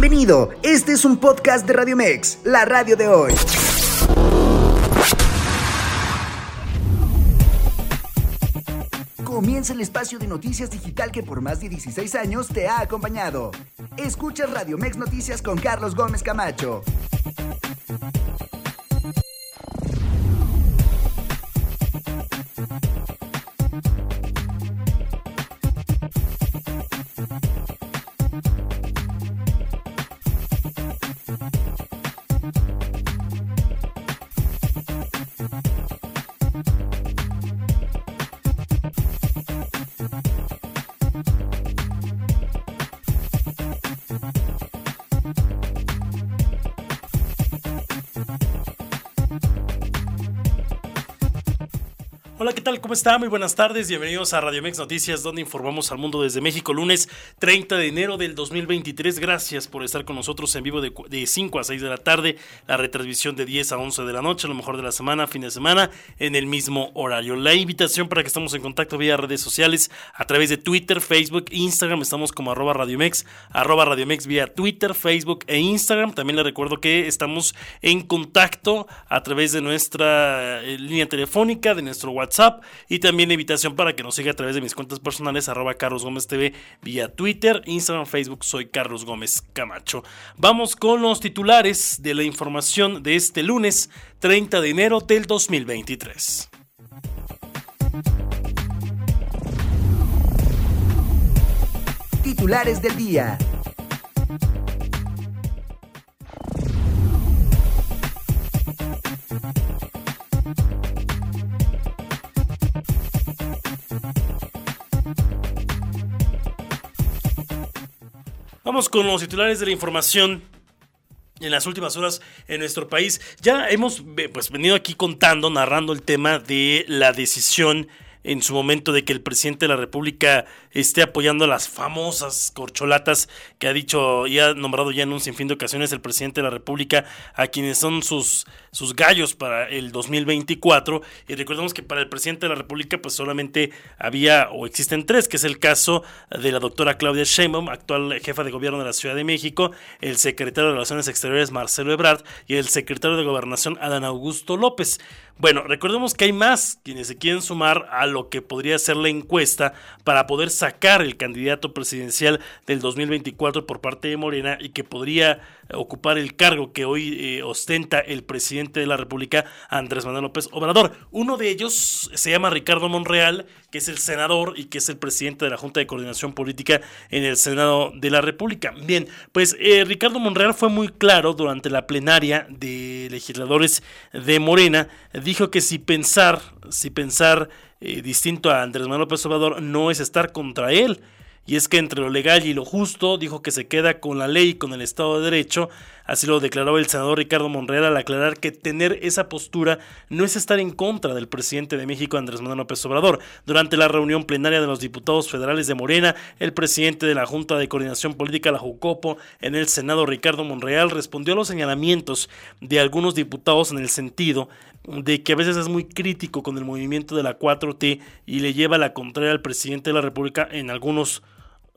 Bienvenido, este es un podcast de Radio Mex, la radio de hoy. Comienza el espacio de noticias digital que por más de 16 años te ha acompañado. Escucha Radio Mex Noticias con Carlos Gómez Camacho. ¿Cómo está? Muy buenas tardes. Bienvenidos a Radio Mex Noticias, donde informamos al mundo desde México, lunes 30 de enero del 2023. Gracias por estar con nosotros en vivo de, de 5 a 6 de la tarde, la retransmisión de 10 a 11 de la noche, a lo mejor de la semana, fin de semana, en el mismo horario. La invitación para que estemos en contacto vía redes sociales a través de Twitter, Facebook, Instagram. Estamos como arroba Radiomex, arroba Radiomex vía Twitter, Facebook e Instagram. También le recuerdo que estamos en contacto a través de nuestra eh, línea telefónica, de nuestro WhatsApp Y también invitación para que nos siga a través de mis cuentas personales arroba Carlos Gómez TV vía Twitter, Instagram, Facebook, soy Carlos Gómez Camacho. Vamos con los titulares de la información de este lunes 30 de enero del 2023. Titulares del día. Con los titulares de la información en las últimas horas en nuestro país. Ya hemos pues, venido aquí contando, narrando el tema de la decisión en su momento de que el presidente de la República esté apoyando las famosas corcholatas que ha dicho y ha nombrado ya en un sinfín de ocasiones el presidente de la República a quienes son sus, sus gallos para el 2024 y recordemos que para el presidente de la República pues solamente había o existen tres que es el caso de la doctora Claudia Sheinbaum actual jefa de gobierno de la Ciudad de México el secretario de Relaciones Exteriores Marcelo Ebrard y el secretario de Gobernación Adán Augusto López bueno, recordemos que hay más quienes se quieren sumar a lo que podría ser la encuesta para poder sacar el candidato presidencial del 2024 por parte de Morena y que podría ocupar el cargo que hoy eh, ostenta el presidente de la República, Andrés Manuel López Obrador. Uno de ellos se llama Ricardo Monreal, que es el senador y que es el presidente de la Junta de Coordinación Política en el Senado de la República. Bien, pues eh, Ricardo Monreal fue muy claro durante la plenaria de legisladores de Morena, dijo que si pensar, si pensar eh, distinto a Andrés Manuel López Obrador no es estar contra él, y es que entre lo legal y lo justo dijo que se queda con la ley y con el Estado de Derecho, así lo declaró el senador Ricardo Monreal al aclarar que tener esa postura no es estar en contra del presidente de México Andrés Manuel López Obrador. Durante la reunión plenaria de los diputados federales de Morena, el presidente de la Junta de Coordinación Política, la Jucopo, en el Senado Ricardo Monreal respondió a los señalamientos de algunos diputados en el sentido de que a veces es muy crítico con el movimiento de la 4T y le lleva la contraria al presidente de la República en algunos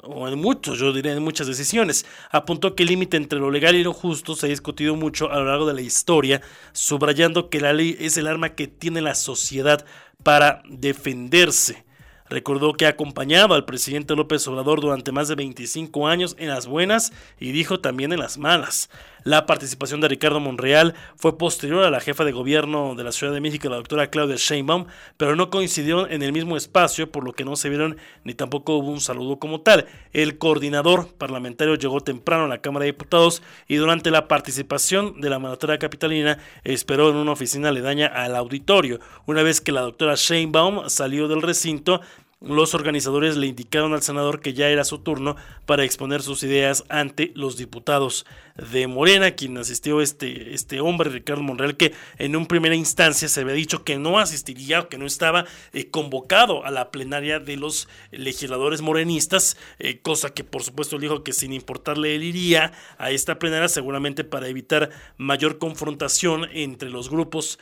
o en muchos, yo diría en muchas decisiones. Apuntó que el límite entre lo legal y lo justo se ha discutido mucho a lo largo de la historia, subrayando que la ley es el arma que tiene la sociedad para defenderse. Recordó que ha acompañado al presidente López Obrador durante más de 25 años en las buenas y dijo también en las malas. La participación de Ricardo Monreal fue posterior a la jefa de gobierno de la Ciudad de México, la doctora Claudia Sheinbaum, pero no coincidieron en el mismo espacio, por lo que no se vieron ni tampoco hubo un saludo como tal. El coordinador parlamentario llegó temprano a la Cámara de Diputados y durante la participación de la mandataria capitalina esperó en una oficina aledaña al auditorio. Una vez que la doctora Sheinbaum salió del recinto, los organizadores le indicaron al senador que ya era su turno para exponer sus ideas ante los diputados de Morena, quien asistió este, este hombre, Ricardo Monreal, que en un primera instancia se había dicho que no asistiría, que no estaba eh, convocado a la plenaria de los legisladores morenistas, eh, cosa que por supuesto dijo que sin importarle él iría a esta plenaria seguramente para evitar mayor confrontación entre los grupos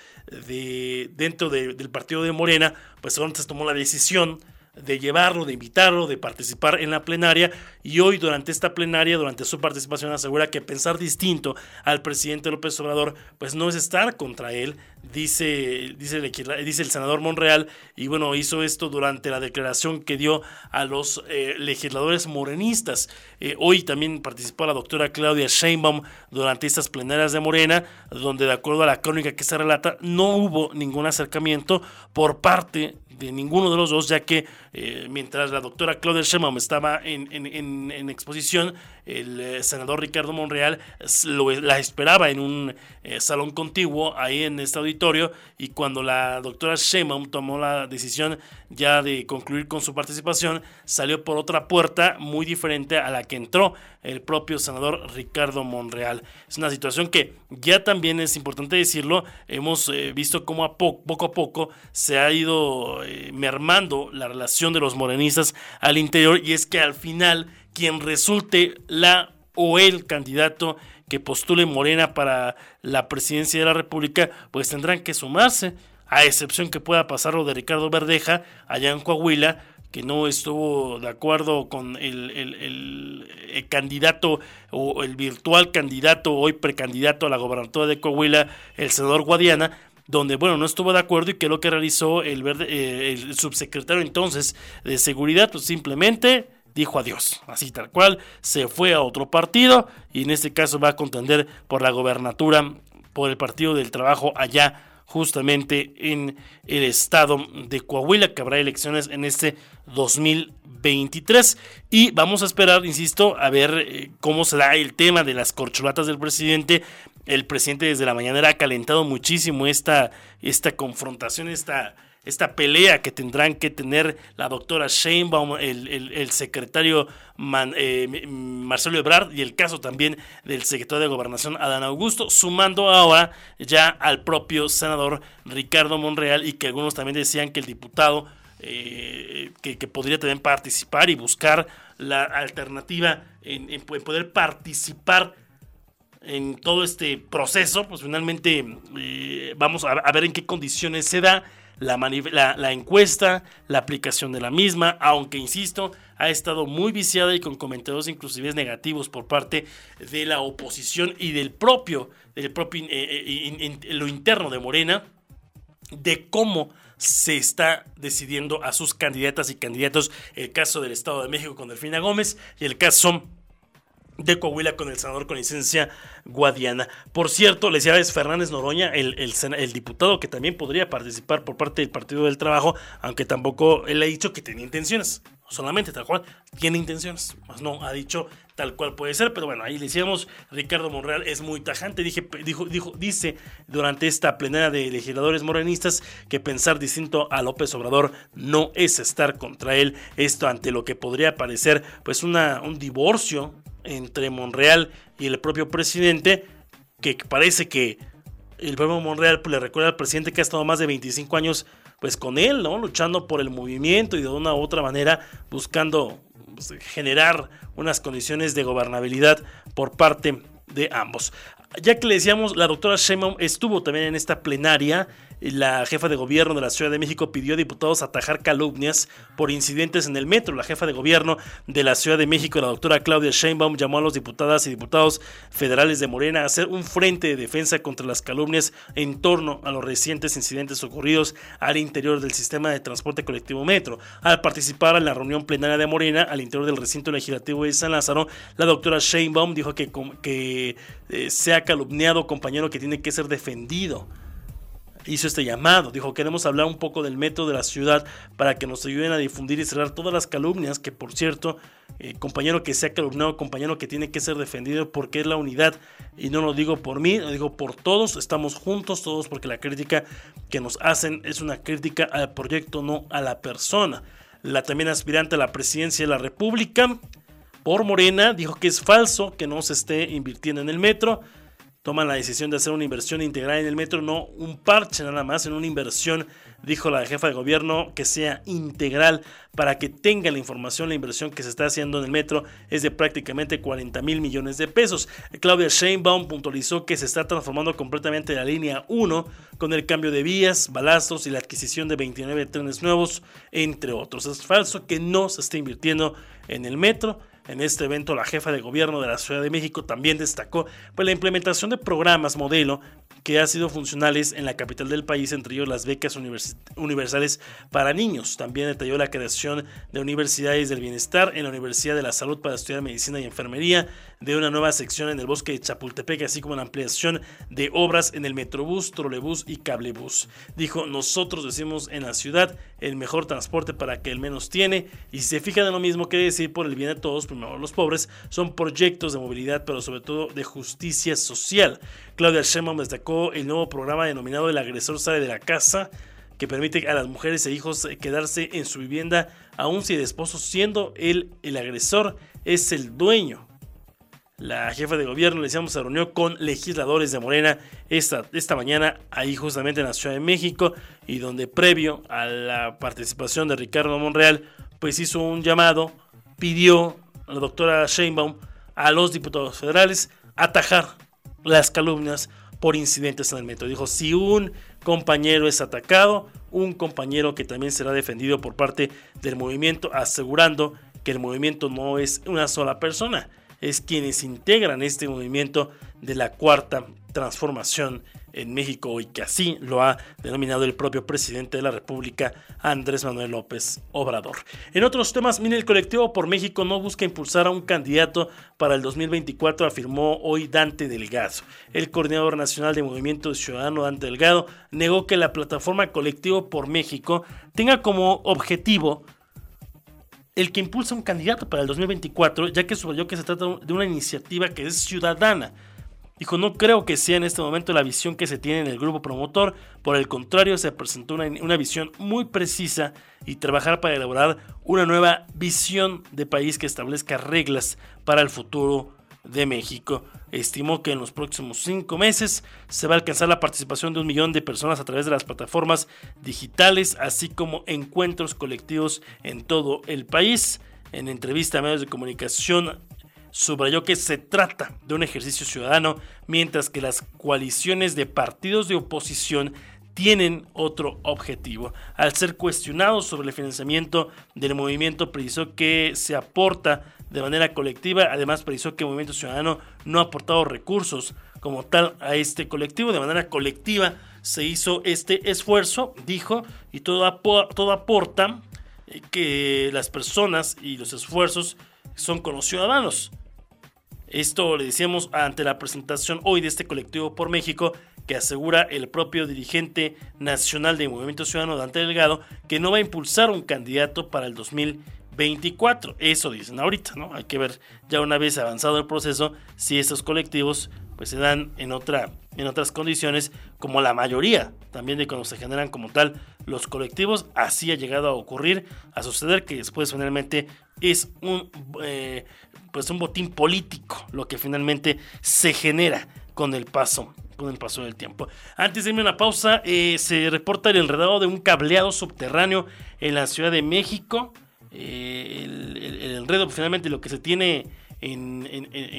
de, dentro del partido de Morena, pues entonces tomó la decisión de llevarlo, de invitarlo, de participar en la plenaria. Y hoy durante esta plenaria, durante su participación asegura que pensar distinto al presidente López Obrador pues no es estar contra él, dice, dice, el, dice el senador Monreal y bueno, hizo esto durante la declaración que dio a los eh, legisladores morenistas. Eh, hoy también participó la doctora Claudia Sheinbaum durante estas plenarias de Morena, donde de acuerdo a la crónica que se relata no hubo ningún acercamiento por parte de ninguno de los dos, ya que eh, mientras la doctora Claudia Sheinbaum estaba en, en, exposición, el eh, senador Ricardo Monreal la esperaba en un eh, salón contiguo ahí en este auditorio y cuando la doctora Sheinbaum tomó la decisión ya de concluir con su participación, salió por otra puerta muy diferente a la que entró el propio senador Ricardo Monreal. Es una situación que ya también es importante decirlo, hemos visto cómo a poco a poco se ha ido mermando la relación de los morenistas al interior y es que al final quien resulte la o el candidato que postule Morena para la presidencia de la República, pues tendrán que sumarse, a excepción que pueda pasar lo de Ricardo Verdeja allá en Coahuila, que no estuvo de acuerdo con el, el, candidato o el virtual candidato, hoy precandidato a la gobernatura de Coahuila, el senador Guadiana, donde, bueno, no estuvo de acuerdo y que lo que realizó el, verde, eh, el subsecretario entonces de seguridad, pues simplemente dijo adiós, así tal cual, se fue a otro partido y en este caso va a contender por la gobernatura, por el Partido del Trabajo allá justamente en el estado de Coahuila, que habrá elecciones en este 2023. Y vamos a esperar, insisto, a ver eh, cómo se da el tema de las corcholatas del presidente el presidente desde la mañana ha calentado muchísimo esta, esta confrontación, esta, esta pelea que tendrán que tener la doctora Sheinbaum, el, el, secretario eh, Marcelo Ebrard y el caso también del secretario de Gobernación Adán Augusto, sumando ahora ya al propio senador Ricardo Monreal y que algunos también decían que el diputado eh, que, podría también participar y buscar la alternativa en poder participar en todo este proceso, pues finalmente eh, vamos a, ver en qué condiciones se da la, encuesta, la aplicación de la misma, aunque insisto, ha estado muy viciada y con comentarios inclusive negativos por parte de la oposición y del propio, del propio eh, eh, lo interno de Morena, de cómo se está decidiendo a sus candidatas y candidatos, el caso del Estado de México con Delfina Gómez y el caso de Coahuila con el senador con licencia Guadiana. Por cierto, les decía Fernández Noroña, el, el, diputado que también podría participar por parte del Partido del Trabajo, aunque tampoco él ha dicho que tenía intenciones, solamente tal cual, tiene intenciones, más no ha dicho tal cual puede ser, pero bueno, ahí le decíamos, Ricardo Monreal es muy tajante, dije, dijo, dijo, dice durante esta plenaria de legisladores morenistas que pensar distinto a López Obrador no es estar contra él, esto ante lo que podría parecer pues una, un divorcio entre Monreal y el propio presidente, que parece que el propio Monreal pues, le recuerda al presidente que ha estado más de 25 años pues con él. Luchando por el movimiento y de una u otra manera buscando pues, generar unas condiciones de gobernabilidad por parte de ambos. Ya que le decíamos, la doctora Sheinbaum estuvo también en esta plenaria la jefa de gobierno de la Ciudad de México pidió a diputados atajar calumnias por incidentes en el metro. La jefa de gobierno de la Ciudad de México, la doctora Claudia Sheinbaum, llamó a los diputadas y diputados federales de Morena a hacer un frente de defensa contra las calumnias en torno a los recientes incidentes ocurridos al interior del sistema de transporte colectivo metro. Al participar en la reunión plenaria de Morena al interior del recinto legislativo de San Lázaro, la doctora Sheinbaum dijo que, que eh, se ha calumniado compañero que tiene que ser defendido hizo este llamado. Dijo, queremos hablar un poco del metro de la ciudad para que nos ayuden a difundir y cerrar todas las calumnias, que por cierto, eh, compañero que sea calumniado, compañero que tiene que ser defendido porque es la unidad. Y no lo digo por mí, lo digo por todos, estamos juntos todos porque la crítica que nos hacen es una crítica al proyecto, no a la persona. La también aspirante a la presidencia de la República por Morena dijo que es falso que no se esté invirtiendo en el metro toman la decisión de hacer una inversión integral en el metro, no un parche nada más, en una inversión, dijo la jefa de gobierno, que sea integral para que tenga la información, la inversión que se está haciendo en el metro es de prácticamente 40 mil millones de pesos. Claudia Sheinbaum puntualizó que se está transformando completamente la línea 1 con el cambio de vías, balastros y la adquisición de 29 trenes nuevos, entre otros. Es falso que no se esté invirtiendo en el metro en este evento, la jefa de gobierno de la Ciudad de México también destacó pues, la implementación de programas modelo que han sido funcionales en la capital del país, entre ellos las becas universales para niños. También detalló la creación de universidades del bienestar en la Universidad de la Salud para estudiar medicina y enfermería, de una nueva sección en el bosque de Chapultepec, así como la ampliación de obras en el Metrobús, Trolebús y Cablebús. Dijo, nosotros decimos en la ciudad el mejor transporte para que el menos tiene, y si se fijan en lo mismo que decir por el bien de todos, primero los pobres, son proyectos de movilidad, pero sobre todo de justicia social. Claudia Sheinbaum destacó el nuevo programa denominado El agresor sale de la casa, que permite a las mujeres e hijos quedarse en su vivienda aun si el esposo siendo él el agresor es el dueño la jefa de gobierno, le decíamos, se reunió con legisladores de Morena esta, esta mañana ahí justamente en la Ciudad de México y donde previo a la participación de Ricardo Monreal, pues hizo un llamado, pidió a la doctora Sheinbaum a los diputados federales atajar las calumnias por incidentes en el metro. Dijo, si un compañero es atacado, un compañero que también será defendido por parte del movimiento, asegurando que el movimiento no es una sola persona, es quienes integran este movimiento de la cuarta transformación en México y que así lo ha denominado el propio presidente de la República, Andrés Manuel López Obrador. En otros temas, mire, el colectivo por México no busca impulsar a un candidato para el 2024, afirmó hoy Dante Delgado. El coordinador nacional de Movimiento Ciudadano, Dante Delgado, negó que la plataforma Colectivo por México tenga como objetivo el que impulsa un candidato para el 2024, ya que subrayó que se trata de una iniciativa que es ciudadana. Dijo, no creo que sea en este momento la visión que se tiene en el grupo promotor, por el contrario, se presentó una, una, visión muy precisa y trabajar para elaborar una nueva visión de país que establezca reglas para el futuro de México. Estimó que en los próximos cinco meses se va a alcanzar la participación de un millón de personas a través de las plataformas digitales, así como encuentros colectivos en todo el país. En entrevista a medios de comunicación subrayó que se trata de un ejercicio ciudadano, mientras que las coaliciones de partidos de oposición tienen otro objetivo. Al ser cuestionado sobre el financiamiento del movimiento, precisó que se aporta de manera colectiva. Además, precisó que Movimiento Ciudadano no ha aportado recursos como tal a este colectivo. De manera colectiva se hizo este esfuerzo, dijo, y todo, todo aporta eh, que las personas y los esfuerzos son con los ciudadanos. Esto le decíamos ante la presentación hoy de este colectivo por México que asegura el propio dirigente nacional de Movimiento Ciudadano, Dante Delgado, que no va a impulsar un candidato para el 2024. Eso dicen ahorita, ¿no? Hay que ver ya una vez avanzado el proceso si estos colectivos pues se dan en, otra, en otras condiciones como la mayoría también de cuando se generan como tal los colectivos. Así ha llegado a ocurrir, a suceder que después finalmente es un, eh, pues un botín político lo que finalmente se genera con el paso con el paso del tiempo. Antes de irme a una pausa, eh, se reporta el enredado de un cableado subterráneo en la Ciudad de México. Eh, el, enredo, finalmente, lo que se tiene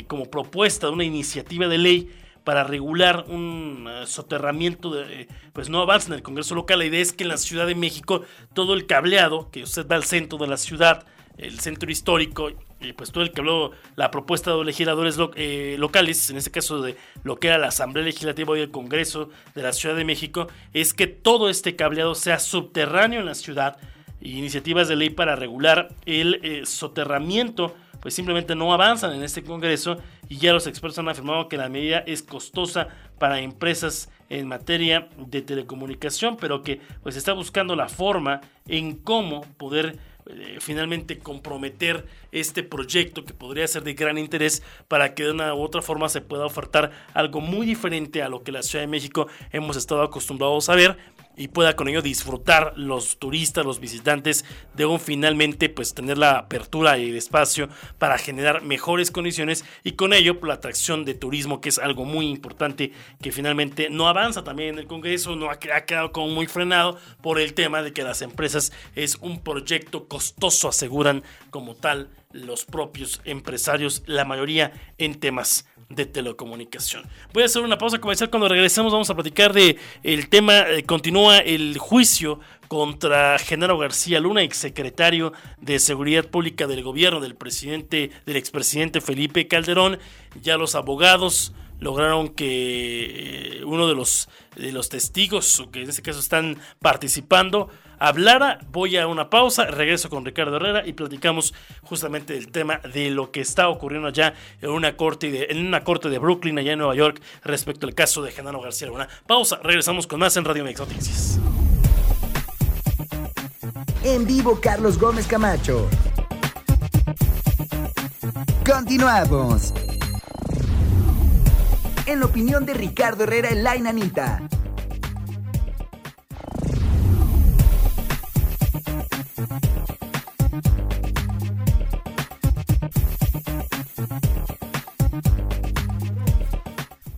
como propuesta de una iniciativa de ley para regular un eh, soterramiento, de, pues no avanza en el Congreso local. La idea es que en la Ciudad de México todo el cableado, que usted va al centro de la ciudad, el centro histórico, y pues todo el que habló la propuesta de los legisladores eh, locales, en este caso de lo que era la Asamblea Legislativa y el Congreso de la Ciudad de México, es que todo este cableado sea subterráneo en la ciudad. Iniciativas de ley para regular el eh, soterramiento, pues simplemente no avanzan en este Congreso y ya los expertos han afirmado que la medida es costosa para empresas en materia de telecomunicación, pero que pues está buscando la forma en cómo poder eh, finalmente comprometer este proyecto que podría ser de gran interés para que de una u otra forma se pueda ofertar algo muy diferente a lo que la Ciudad de México hemos estado acostumbrados a ver y pueda con ello disfrutar los turistas, los visitantes de un finalmente pues tener la apertura y el espacio para generar mejores condiciones y con ello pues, la atracción de turismo que es algo muy importante que finalmente no avanza también en el Congreso, no ha, ha quedado como muy frenado por el tema de que las empresas es un proyecto costoso, aseguran como tal los propios empresarios, la mayoría en temas de telecomunicación. Voy a hacer una pausa comercial. Cuando regresemos vamos a platicar de el tema. Eh, continúa el juicio contra Genaro García Luna, exsecretario de Seguridad Pública del gobierno del presidente, del expresidente Felipe Calderón. Ya los abogados lograron que eh, uno de los, de los testigos, que en este caso están participando, hablara. Voy a una pausa, regreso con Ricardo Herrera y platicamos justamente del tema de lo que está ocurriendo allá en una corte de, en una corte de Brooklyn, allá en Nueva York, respecto al caso de Genaro García Luna. Pausa, regresamos con más en Radio Mex Noticias. En vivo, Carlos Gómez Camacho. Continuamos. En la opinión de Ricardo Herrera en La Inanita.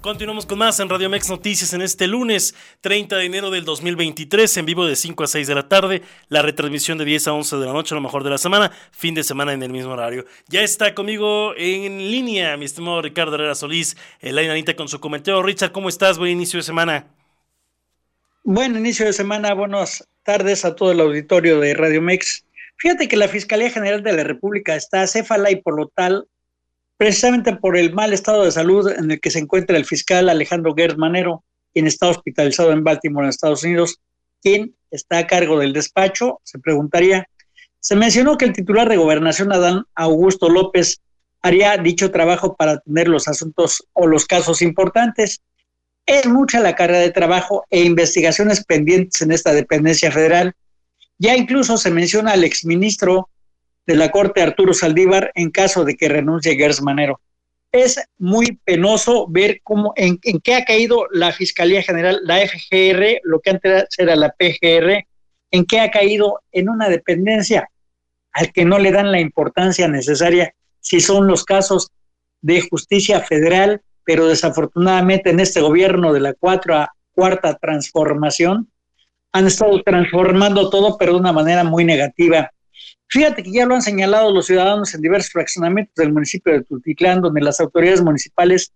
Continuamos con más en Radio Mex Noticias en este lunes 30 de enero del 2023, en vivo de 5 a 6 de la tarde, la retransmisión de 10 a 11 de la noche, lo mejor de la semana, fin de semana en el mismo horario. Ya está conmigo en línea mi estimado Ricardo Herrera Solís, el Anita con su comentario. Richard, ¿cómo estás? Buen inicio de semana. Buen inicio de semana, buenas tardes a todo el auditorio de Radio Mex. Fíjate que la Fiscalía General de la República está céfala y por lo precisamente por el mal estado de salud en el que se encuentra el fiscal Alejandro Gertz Manero, quien está hospitalizado en Baltimore, en Estados Unidos, quien está a cargo del despacho, se preguntaría. Se mencionó que el titular de gobernación, Adán Augusto López, haría dicho trabajo para tener los asuntos o los casos importantes. Es mucha la carga de trabajo e investigaciones pendientes en esta dependencia federal. Ya incluso se menciona al exministro de la Corte Arturo Saldívar en caso de que renuncie Gers Manero. Es muy penoso ver cómo, en, qué ha caído la Fiscalía General, la FGR, lo que antes era la PGR, en qué ha caído en una dependencia al que no le dan la importancia necesaria si son los casos de justicia federal, pero desafortunadamente en este gobierno de la cuatro cuarta transformación han estado transformando todo, pero de una manera muy negativa. Fíjate que ya lo han señalado los ciudadanos en diversos fraccionamientos del municipio de Tultitlán, donde las autoridades municipales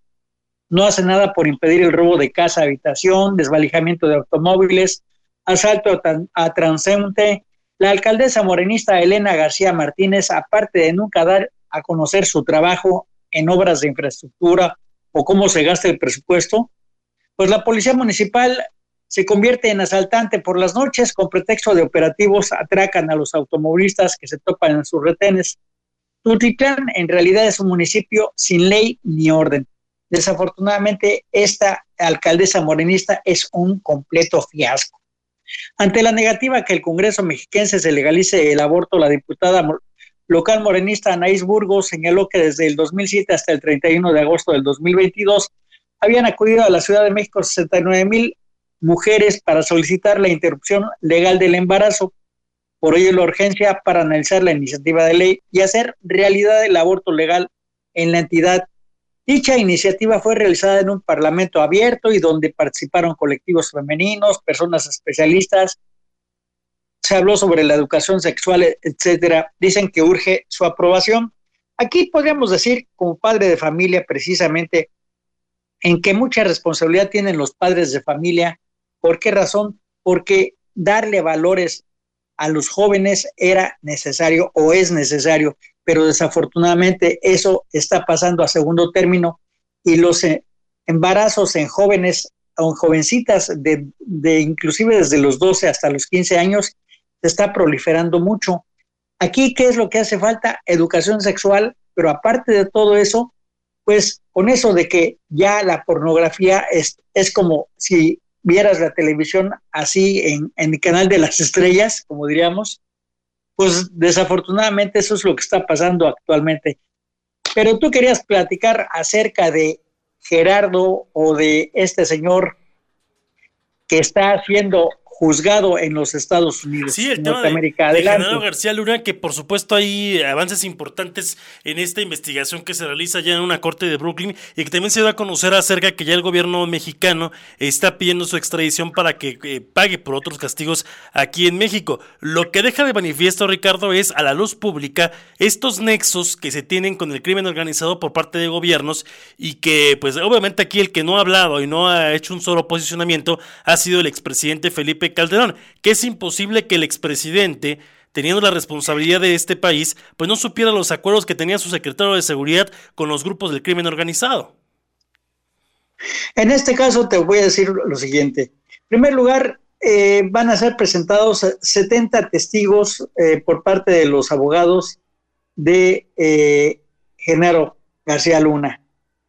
no hacen nada por impedir el robo de casa, habitación, desvalijamiento de automóviles, asalto a, transeúnte. La alcaldesa morenista Elena García Martínez, aparte de nunca dar a conocer su trabajo en obras de infraestructura o cómo se gasta el presupuesto, pues la policía municipal se convierte en asaltante por las noches con pretexto de operativos atracan a los automovilistas que se topan en sus retenes. Tultitlán en realidad es un municipio sin ley ni orden. Desafortunadamente, esta alcaldesa morenista es un completo fiasco. Ante la negativa que el Congreso mexiquense se legalice el aborto, la diputada local morenista Anaís Burgos señaló que desde el 2007 hasta el 31 de agosto del 2022 habían acudido a la Ciudad de México 69 mil mujeres para solicitar la interrupción legal del embarazo. Por ello, la urgencia para analizar la iniciativa de ley y hacer realidad el aborto legal en la entidad. Dicha iniciativa fue realizada en un parlamento abierto y donde participaron colectivos femeninos, personas especialistas. Se habló sobre la educación sexual, etcétera. Dicen que urge su aprobación. Aquí podríamos decir, como padre de familia, precisamente, en que mucha responsabilidad tienen los padres de familia ¿Por qué razón? Porque darle valores a los jóvenes era necesario o es necesario, pero desafortunadamente eso está pasando a segundo término y los eh, embarazos en jóvenes o en jovencitas de, de inclusive desde los 12 hasta los 15 años se está proliferando mucho. Aquí, ¿qué es lo que hace falta? Educación sexual, pero aparte de todo eso, pues con eso de que ya la pornografía es, es como si vieras la televisión así en, el canal de las estrellas, como diríamos, pues desafortunadamente eso es lo que está pasando actualmente. Pero tú querías platicar acerca de Gerardo o de este señor que está haciendo juzgado en los Estados Unidos. Sí, el tema de, de García Luna, que por supuesto hay avances importantes en esta investigación que se realiza ya en una corte de Brooklyn y que también se da a conocer acerca que ya el gobierno mexicano está pidiendo su extradición para que eh, pague por otros castigos aquí en México. Lo que deja de manifiesto, Ricardo, es a la luz pública estos nexos que se tienen con el crimen organizado por parte de gobiernos y que, pues obviamente aquí el que no ha hablado y no ha hecho un solo posicionamiento ha sido el expresidente Felipe Calderón, que es imposible que el expresidente, teniendo la responsabilidad de este país, pues no supiera los acuerdos que tenía su secretario de seguridad con los grupos del crimen organizado. En este caso te voy a decir lo siguiente. En primer lugar, eh, van a ser presentados 70 testigos eh, por parte de los abogados de eh, Genaro García Luna.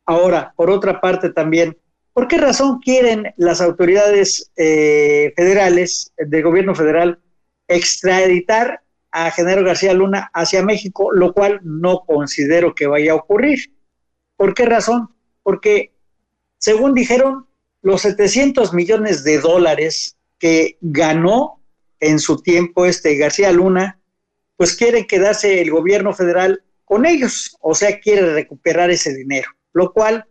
Ahora, por otra parte también, ¿Por qué razón quieren las autoridades eh, federales del gobierno federal extraditar a Genaro García Luna hacia México, lo cual no considero que vaya a ocurrir? ¿Por qué razón? Porque, según dijeron, los 700 millones de dólares que ganó en su tiempo este García Luna, pues quiere quedarse el gobierno federal con ellos, o sea, quiere recuperar ese dinero, lo cual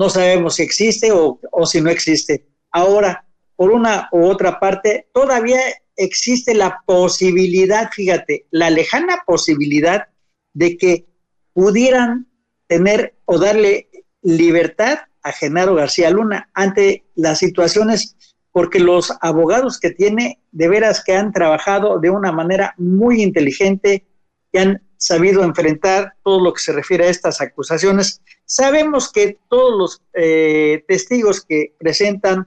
no sabemos si existe o, si no existe. Ahora, por una u otra parte, todavía existe la posibilidad, fíjate, la lejana posibilidad de que pudieran tener o darle libertad a Genaro García Luna ante las situaciones, porque los abogados que tiene, de veras que han trabajado de una manera muy inteligente, y han sabido enfrentar todo lo que se refiere a estas acusaciones. Sabemos que todos los eh, testigos que presentan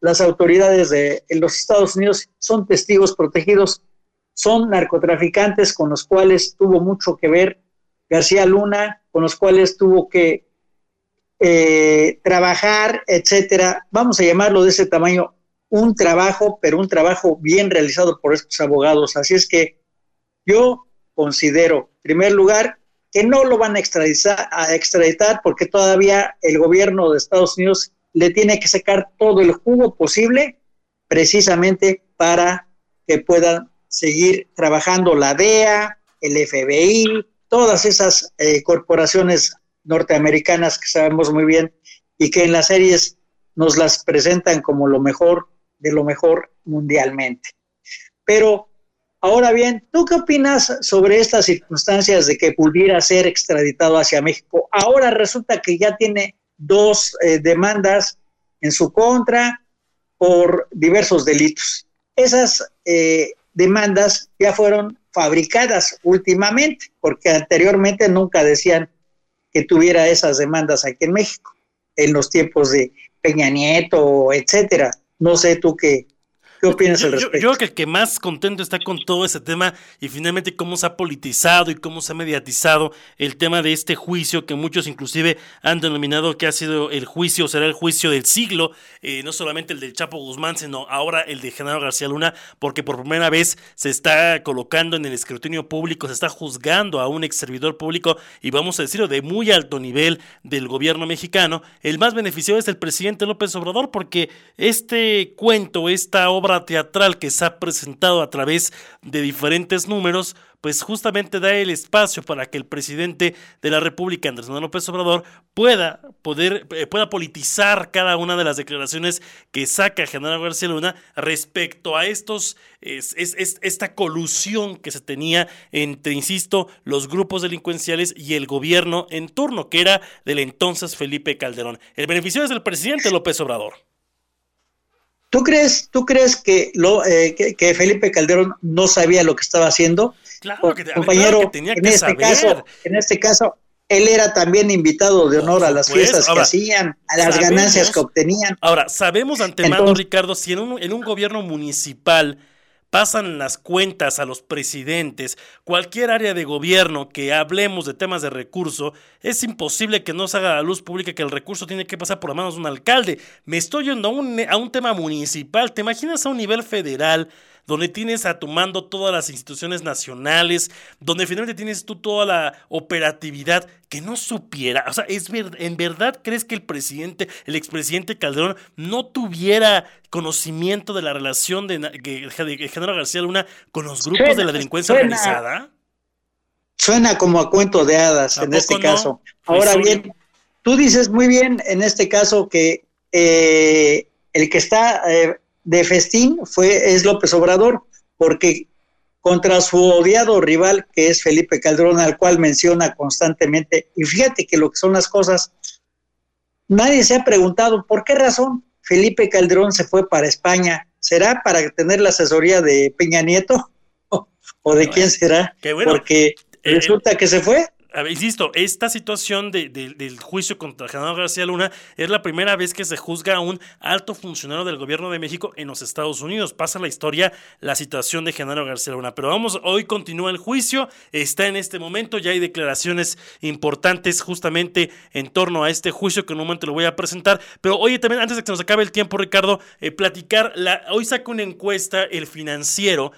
las autoridades de los Estados Unidos son testigos protegidos, son narcotraficantes con los cuales tuvo mucho que ver García Luna, con los cuales tuvo que eh, trabajar, etcétera. Vamos a llamarlo de ese tamaño, un trabajo, pero un trabajo bien realizado por estos abogados. Así es que yo considero, en primer lugar, que no lo van a extraditar, a extraditar porque todavía el gobierno de Estados Unidos le tiene que sacar todo el jugo posible precisamente para que puedan seguir trabajando la DEA, el FBI, todas esas eh, corporaciones norteamericanas que sabemos muy bien y que en las series nos las presentan como lo mejor de lo mejor mundialmente. Pero Ahora bien, ¿tú qué opinas sobre estas circunstancias de que pudiera ser extraditado hacia México? Ahora resulta que ya tiene dos eh, demandas en su contra por diversos delitos. Esas eh, demandas ya fueron fabricadas últimamente, porque anteriormente nunca decían que tuviera esas demandas aquí en México, en los tiempos de Peña Nieto, etcétera. No sé tú qué, ¿Qué opinas yo, Yo, creo que el que más contento está con todo ese tema y finalmente cómo se ha politizado y cómo se ha mediatizado el tema de este juicio que muchos inclusive han denominado que ha sido el juicio, será el juicio del siglo, eh, no solamente el del Chapo Guzmán, sino ahora el de Genaro García Luna, porque por primera vez se está colocando en el escrutinio público, se está juzgando a un ex servidor público y vamos a decirlo de muy alto nivel del gobierno mexicano. El más beneficiado es el presidente López Obrador porque este cuento, esta obra teatral que se ha presentado a través de diferentes números, pues justamente da el espacio para que el presidente de la República, Andrés Manuel López Obrador, pueda poder, eh, pueda politizar cada una de las declaraciones que saca General García Luna respecto a estos, es, esta colusión que se tenía entre, insisto, los grupos delincuenciales y el gobierno en turno, que era del entonces Felipe Calderón. El beneficiario es el presidente López Obrador. ¿Tú crees, tú crees que, lo, eh, que, Felipe Calderón no sabía lo que estaba haciendo? Claro que, compañero, tenía en este saber. caso, en este caso, él era también invitado de honor a las fiestas que hacían, a las ganancias que obtenían. Ahora, sabemos antemano, Ricardo, si en un, en un gobierno municipal pasan las cuentas a los presidentes, cualquier área de gobierno que hablemos de temas de recurso, es imposible que no se haga a la luz pública que el recurso tiene que pasar por las manos de un alcalde. Me estoy yendo a un, a un tema municipal, ¿te imaginas a un nivel federal? Donde tienes a tu mando todas las instituciones nacionales, donde finalmente tienes tú toda la operatividad, que no supiera, o sea, es ¿en verdad crees que el presidente, el expresidente Calderón, no tuviera conocimiento de la relación de, de, Genaro García Luna con los grupos de la delincuencia organizada? Suena como a cuento de hadas en este caso. Ahora bien, tú dices muy bien en este caso que eh, el que está eh, de festín fue, es López Obrador, porque contra su odiado rival, que es Felipe Calderón, al cual menciona constantemente, y fíjate que lo que son las cosas, nadie se ha preguntado por qué razón Felipe Calderón se fue para España. ¿Será para tener la asesoría de Peña Nieto? ¿O de quién será? Porque eh, resulta que se fue insisto, esta situación del juicio contra Genaro García Luna es la primera vez que se juzga a un alto funcionario del gobierno de México en los Estados Unidos. Pasa la historia la situación de Genaro García Luna. Pero vamos, hoy continúa el juicio, está en este momento, ya hay declaraciones importantes justamente en torno a este juicio que en un momento lo voy a presentar. Pero oye, también antes de que nos acabe el tiempo, Ricardo, eh, platicar, la, hoy saca una encuesta el financiero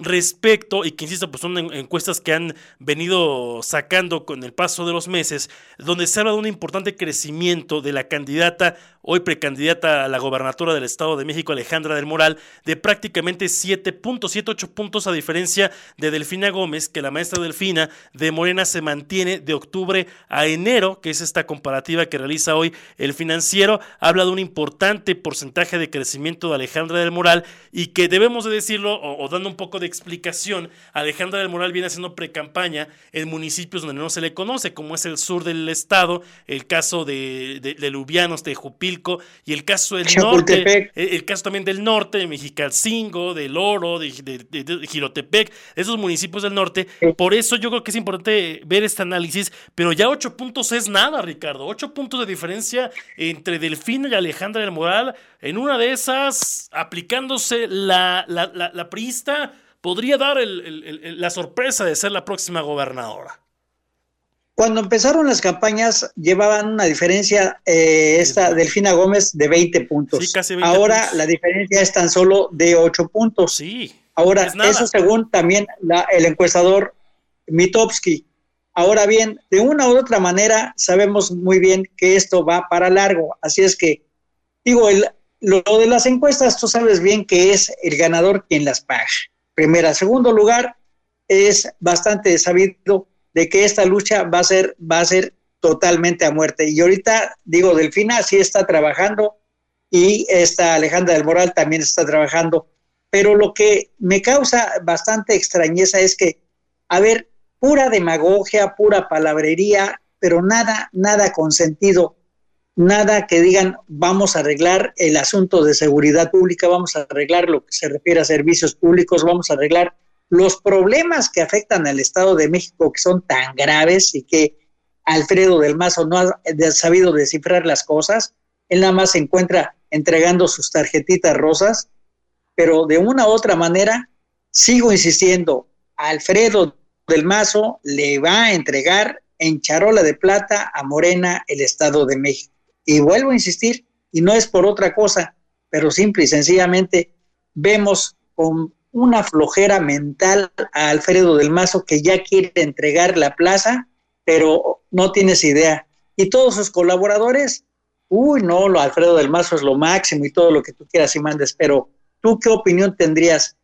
respecto, y que insisto, pues son encuestas que han venido sacando con el paso de los meses, donde se habla de un importante crecimiento de la candidata hoy precandidata a la gobernatura del Estado de México, Alejandra del Moral, de prácticamente 7 puntos, 7, 8 puntos, a diferencia de Delfina Gómez, que la maestra Delfina de Morena se mantiene de octubre a enero, que es esta comparativa que realiza hoy el financiero, habla de un importante porcentaje de crecimiento de Alejandra del Moral y que debemos de decirlo, o, dando un poco de explicación, Alejandra del Moral viene haciendo precampaña en municipios donde no se le conoce, como es el sur del estado, el caso de, de, de Lubianos, de Jupil, y el caso del norte, el, caso también del norte, de Mexicalcingo, del Oro, de, de, Girotepec, esos municipios del norte. Por eso yo creo que es importante ver este análisis, pero ya ocho puntos es nada, Ricardo. Ocho puntos de diferencia entre Delfino y Alejandra del Moral. En una de esas, aplicándose la, la, la, priista, podría dar la sorpresa de ser la próxima gobernadora. Cuando empezaron las campañas llevaban una diferencia, eh, esta Delfina Gómez, de 20 puntos. Ahora la diferencia es tan solo de 8 puntos. Sí. Ahora, eso según también el encuestador Mitowski. Ahora bien, de una u otra manera, sabemos muy bien que esto va para largo. Así es que, digo, el, lo de las encuestas, tú sabes bien que es el ganador quien las paga. Primera. Segundo lugar, es bastante sabido de que esta lucha va a ser, va a ser totalmente a muerte. Y ahorita, digo, Delfina sí está trabajando y esta Alejandra del Moral también está trabajando. Pero lo que me causa bastante extrañeza es que, a ver, pura demagogia, pura palabrería, pero nada, nada con sentido, nada que digan vamos a arreglar el asunto de seguridad pública, vamos a arreglar lo que se refiere a servicios públicos, vamos a arreglar los problemas que afectan al Estado de México, que son tan graves y que Alfredo del Mazo no ha sabido descifrar las cosas, él nada más se encuentra entregando sus tarjetitas rosas, pero de una u otra manera, sigo insistiendo, Alfredo del Mazo le va a entregar en charola de plata a Morena el Estado de México. Y vuelvo a insistir, y no es por otra cosa, pero simple y sencillamente vemos con una flojera mental a Alfredo del Mazo que ya quiere entregar la plaza, pero no tienes idea. Y todos sus colaboradores, uy, no, lo Alfredo del Mazo es lo máximo y todo lo que tú quieras y mandes, pero ¿tú qué opinión tendrías?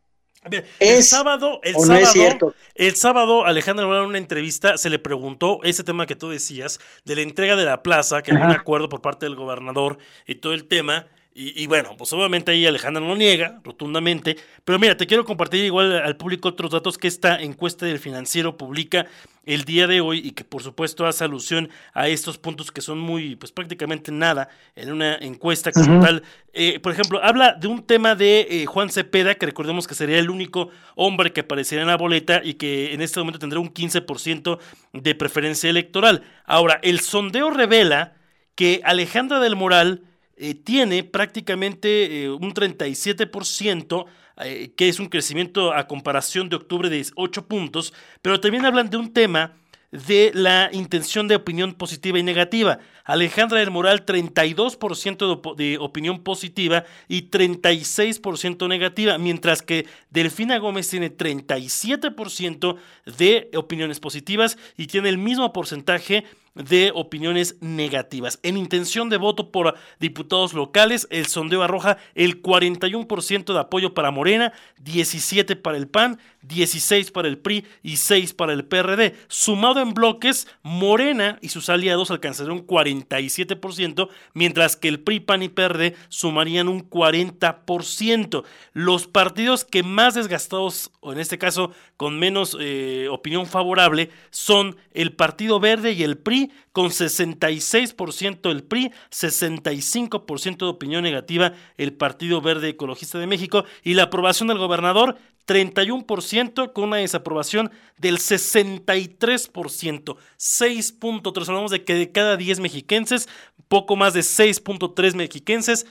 El sábado, el sábado, el sábado, Alejandro en una entrevista se le preguntó ese tema que tú decías de la entrega de la plaza, que hay un acuerdo por parte del gobernador y todo el tema. Y, bueno, pues obviamente ahí Alejandra no niega rotundamente, pero mira, te quiero compartir igual al público otros datos que esta encuesta del financiero publica el día de hoy y que por supuesto hace alusión a estos puntos que son muy, pues prácticamente nada en una encuesta como tal. Eh, por ejemplo, habla de un tema de eh, Juan Cepeda, que recordemos que sería el único hombre que aparecería en la boleta y que en este momento tendrá un 15% de preferencia electoral. Ahora, el sondeo revela que Alejandra del Moral eh, tiene prácticamente eh, un 37%, eh, que es un crecimiento a comparación de octubre de 8 puntos, pero también hablan de un tema de la intención de opinión positiva y negativa. Alejandra del Moral 32% de, opinión positiva y 36% negativa, mientras que Delfina Gómez tiene 37% de opiniones positivas y tiene el mismo porcentaje de opiniones negativas. En intención de voto por diputados locales, el sondeo arroja el 41% de apoyo para Morena, 17 para el PAN, 16 para el PRI y 6 para el PRD. Sumado en bloques, Morena y sus aliados alcanzarían un 47%, mientras que el PRI, PAN y PRD sumarían un 40%. Los partidos que más desgastados, o en este caso con menos eh, opinión favorable, son el Partido Verde y el PRI, con 66% el PRI, 65% de opinión negativa el Partido Verde Ecologista de México y la aprobación del gobernador 31% con una desaprobación del 63%, 6.3. Hablamos de que de cada 10 mexiquenses, poco más de 6.3 mexiquenses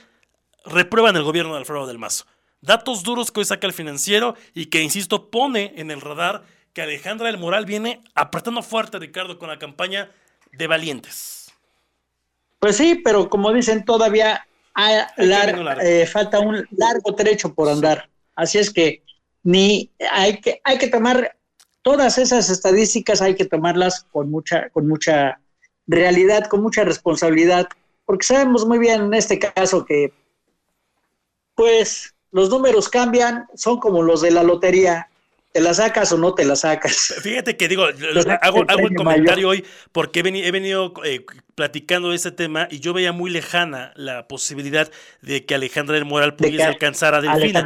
reprueban el gobierno de Alfredo del Mazo. Datos duros que hoy saca el financiero y que, insisto, pone en el radar que Alejandra del Moral viene apretando fuerte, Ricardo, con la campaña de valientes. Pues sí, pero como dicen, todavía eh, falta un largo trecho por andar. Así es que ni hay que, hay que tomar todas esas estadísticas, hay que tomarlas con mucha, con mucha realidad, con mucha responsabilidad, porque sabemos muy bien en este caso que, pues, los números cambian, son como los de la lotería, ¿Te la sacas o no te la sacas? Fíjate que digo, hago, hago el comentario hoy porque he venido, eh, platicando de ese tema y yo veía muy lejana la posibilidad de que Alejandra del Moral pudiese alcanzar a Delfina.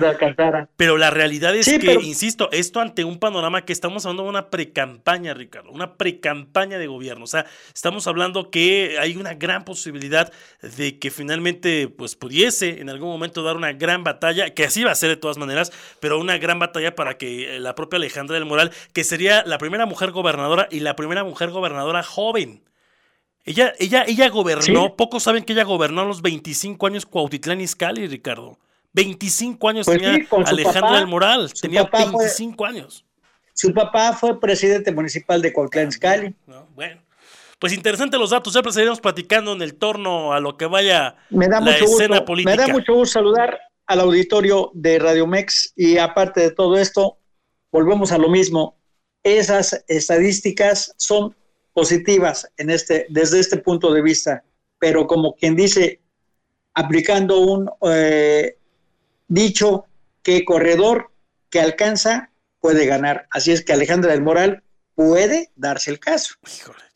Pero la realidad es que, insisto, esto ante un panorama que estamos hablando de una precampaña, Ricardo, una precampaña de gobierno. O sea, estamos hablando que hay una gran posibilidad de que finalmente pues pudiese en algún momento dar una gran batalla, que así va a ser de todas maneras, pero una gran batalla para que la propia Alejandra del Moral, que sería la primera mujer gobernadora y la primera mujer gobernadora joven. Ella, ella, ella gobernó, pocos saben que ella gobernó a los 25 años Cuautitlán Izcalli, Ricardo. 25 años pues tenía Alejandra del Moral, tenía 25 años. Su papá fue presidente municipal de Cuautitlán Izcalli. bueno, pues interesante los datos, siempre seguiremos platicando en el torno a lo que vaya la escena política. Me da mucho gusto saludar al auditorio de Radio Mex y aparte de todo esto, volvemos a lo mismo. Esas estadísticas son positivas en este, desde este punto de vista, pero como quien dice, aplicando un eh, dicho que corredor que alcanza puede ganar. Así es que Alejandra del Moral puede darse el caso.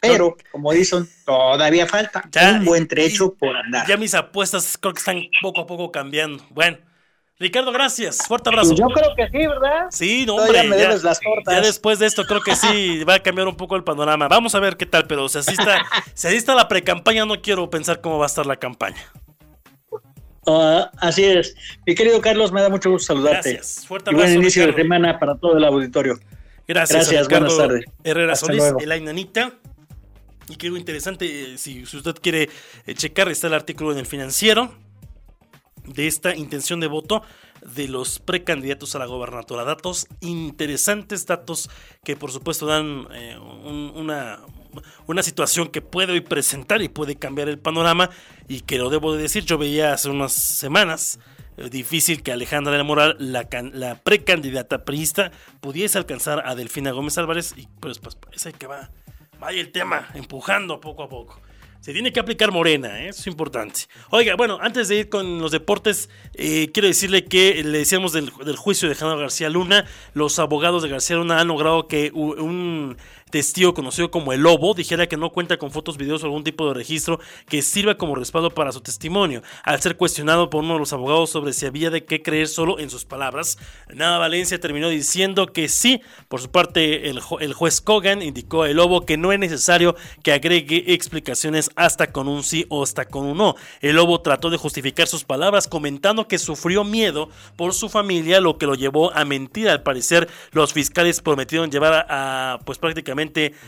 pero, como dicen, todavía falta un buen trecho por andar. Ya mis apuestas creo que están poco a poco cambiando. Bueno. Ricardo, gracias. Fuerte abrazo. Yo creo que sí, ¿verdad? Sí, no, hombre. ya, después de esto creo que sí va a cambiar un poco el panorama. Vamos a ver qué tal, pero si así está, si así está la precampaña, no quiero pensar cómo va a estar la campaña. Ah, así es. Mi querido Carlos, me da mucho gusto saludarte. Gracias. Fuerte abrazo. buen inicio de semana para todo el auditorio. Gracias, Gracias buenas tardes. Herrera Solís, el Ainanita. Y que algo interesante, eh, si, si usted quiere eh, checar, está el artículo en el financiero de esta intención de voto de los precandidatos a la gobernatura. Datos interesantes, datos que por supuesto dan eh, una, una situación que puede hoy presentar y puede cambiar el panorama y que lo debo de decir, yo veía hace unas semanas eh, difícil que Alejandra de la Moral, la, la precandidata priista, pudiese alcanzar a Delfina Gómez Álvarez y pues, pues parece que va, vaya el tema empujando poco a poco. Se tiene que aplicar Morena, ¿eh? eso es importante. Oiga, bueno, antes de ir con los deportes, eh, quiero decirle que le decíamos del, del, juicio de Genaro García Luna. Los abogados de García Luna han logrado que un testigo conocido como el Lobo dijera que no cuenta con fotos, videos o algún tipo de registro que sirva como respaldo para su testimonio. Al ser cuestionado por uno de los abogados sobre si había de qué creer solo en sus palabras, Nada Valencia terminó diciendo que sí. Por su parte, el, juez Kogan indicó a El Lobo que no es necesario que agregue explicaciones hasta con un sí o hasta con un no. El Lobo trató de justificar sus palabras comentando que sufrió miedo por su familia, lo que lo llevó a mentir. Al parecer, los fiscales prometieron llevar a, a pues prácticamente